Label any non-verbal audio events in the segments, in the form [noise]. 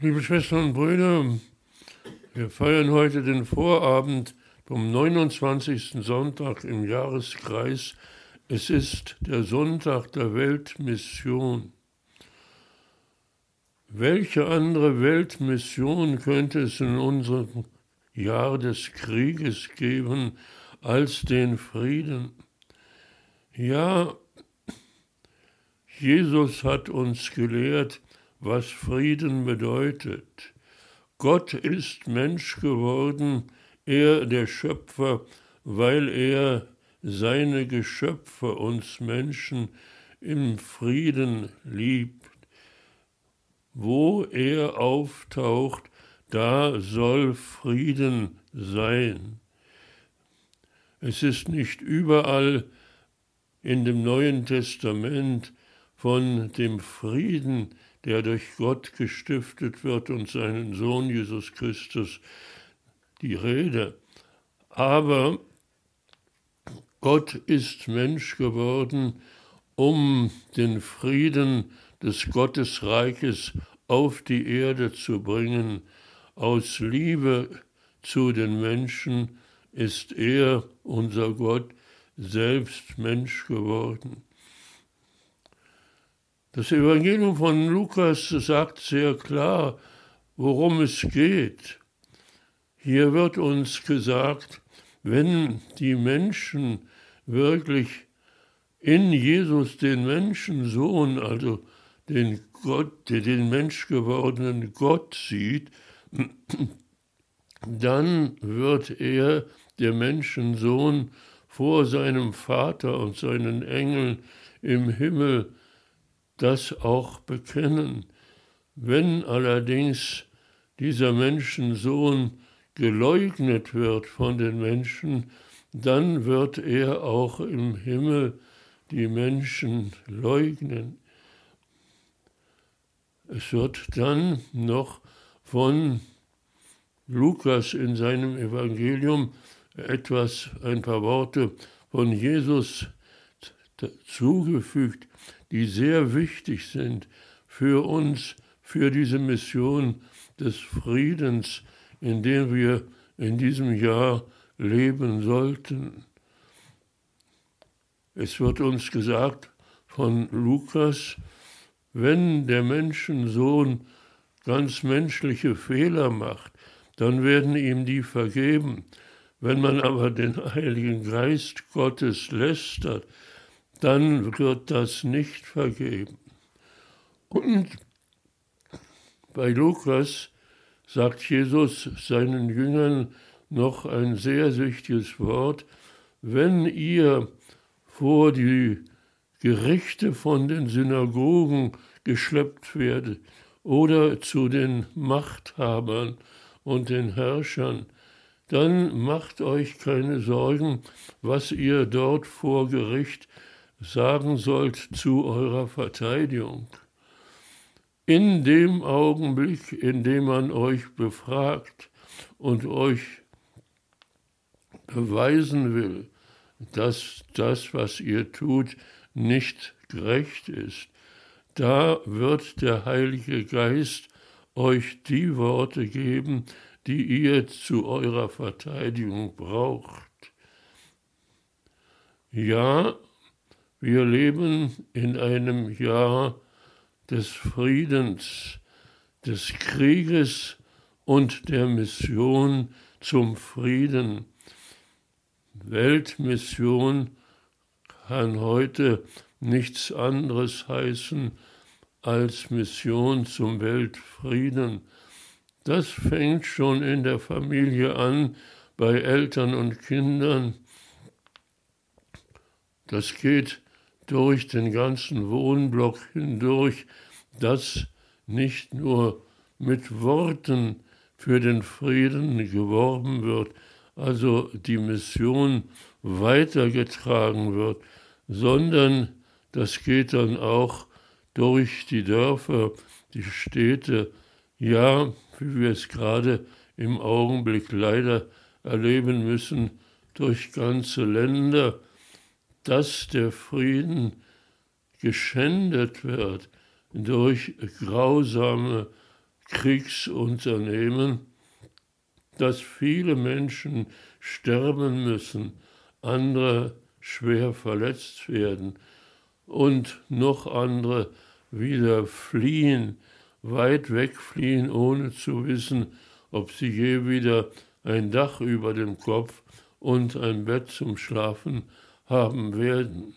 Liebe Schwestern und Brüder, wir feiern heute den Vorabend vom 29. Sonntag im Jahreskreis. Es ist der Sonntag der Weltmission. Welche andere Weltmission könnte es in unserem Jahr des Krieges geben als den Frieden? Ja, Jesus hat uns gelehrt, was Frieden bedeutet. Gott ist Mensch geworden, er der Schöpfer, weil er seine Geschöpfe, uns Menschen, im Frieden liebt. Wo er auftaucht, da soll Frieden sein. Es ist nicht überall in dem Neuen Testament von dem Frieden, der durch Gott gestiftet wird und seinen Sohn Jesus Christus die Rede. Aber Gott ist Mensch geworden, um den Frieden des Gottesreiches auf die Erde zu bringen. Aus Liebe zu den Menschen ist er, unser Gott, selbst Mensch geworden. Das Evangelium von Lukas sagt sehr klar, worum es geht. Hier wird uns gesagt, wenn die Menschen wirklich in Jesus den Menschensohn, also den Gott, den menschgewordenen Gott sieht, [clears throat] dann wird er, der Menschensohn, vor seinem Vater und seinen Engeln im Himmel das auch bekennen. Wenn allerdings dieser Menschensohn geleugnet wird von den Menschen, dann wird er auch im Himmel die Menschen leugnen. Es wird dann noch von Lukas in seinem Evangelium etwas, ein paar Worte von Jesus zugefügt, die sehr wichtig sind für uns, für diese Mission des Friedens, in der wir in diesem Jahr leben sollten. Es wird uns gesagt von Lukas, wenn der Menschensohn ganz menschliche Fehler macht, dann werden ihm die vergeben. Wenn man aber den Heiligen Geist Gottes lästert, dann wird das nicht vergeben. Und bei Lukas sagt Jesus seinen Jüngern noch ein sehr wichtiges Wort, wenn ihr vor die Gerichte von den Synagogen geschleppt werdet oder zu den Machthabern und den Herrschern, dann macht euch keine Sorgen, was ihr dort vor Gericht sagen sollt zu eurer Verteidigung. In dem Augenblick, in dem man euch befragt und euch beweisen will, dass das, was ihr tut, nicht gerecht ist, da wird der Heilige Geist euch die Worte geben, die ihr zu eurer Verteidigung braucht. Ja, wir leben in einem Jahr des Friedens, des Krieges und der Mission zum Frieden. Weltmission kann heute nichts anderes heißen als Mission zum Weltfrieden. Das fängt schon in der Familie an, bei Eltern und Kindern. Das geht durch den ganzen Wohnblock hindurch, dass nicht nur mit Worten für den Frieden geworben wird, also die Mission weitergetragen wird, sondern das geht dann auch durch die Dörfer, die Städte, ja, wie wir es gerade im Augenblick leider erleben müssen, durch ganze Länder, dass der Frieden geschändet wird durch grausame Kriegsunternehmen, dass viele Menschen sterben müssen, andere schwer verletzt werden und noch andere wieder fliehen, weit wegfliehen, ohne zu wissen, ob sie je wieder ein Dach über dem Kopf und ein Bett zum Schlafen haben werden.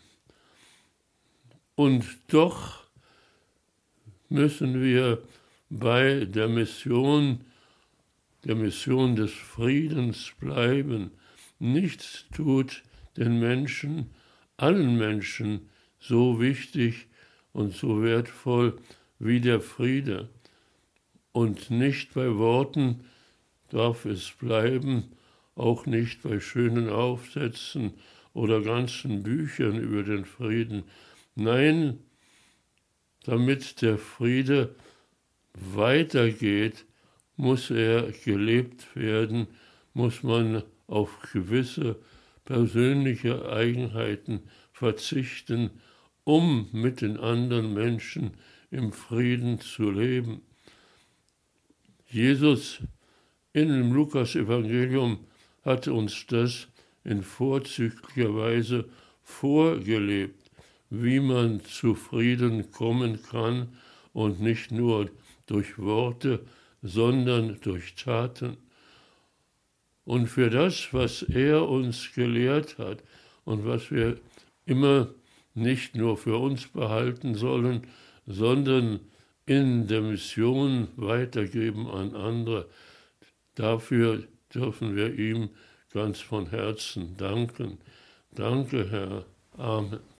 Und doch müssen wir bei der Mission, der Mission des Friedens bleiben. Nichts tut den Menschen, allen Menschen so wichtig und so wertvoll wie der Friede. Und nicht bei Worten darf es bleiben, auch nicht bei schönen Aufsätzen oder ganzen Büchern über den Frieden. Nein, damit der Friede weitergeht, muss er gelebt werden, muss man auf gewisse persönliche Eigenheiten verzichten, um mit den anderen Menschen im Frieden zu leben. Jesus in dem Lukas-Evangelium hat uns das in vorzüglicher Weise vorgelebt, wie man zu Frieden kommen kann und nicht nur durch Worte, sondern durch Taten. Und für das, was er uns gelehrt hat und was wir immer nicht nur für uns behalten sollen, sondern in der Mission weitergeben an andere, dafür dürfen wir ihm ganz von Herzen danken. Danke, Herr. Amen.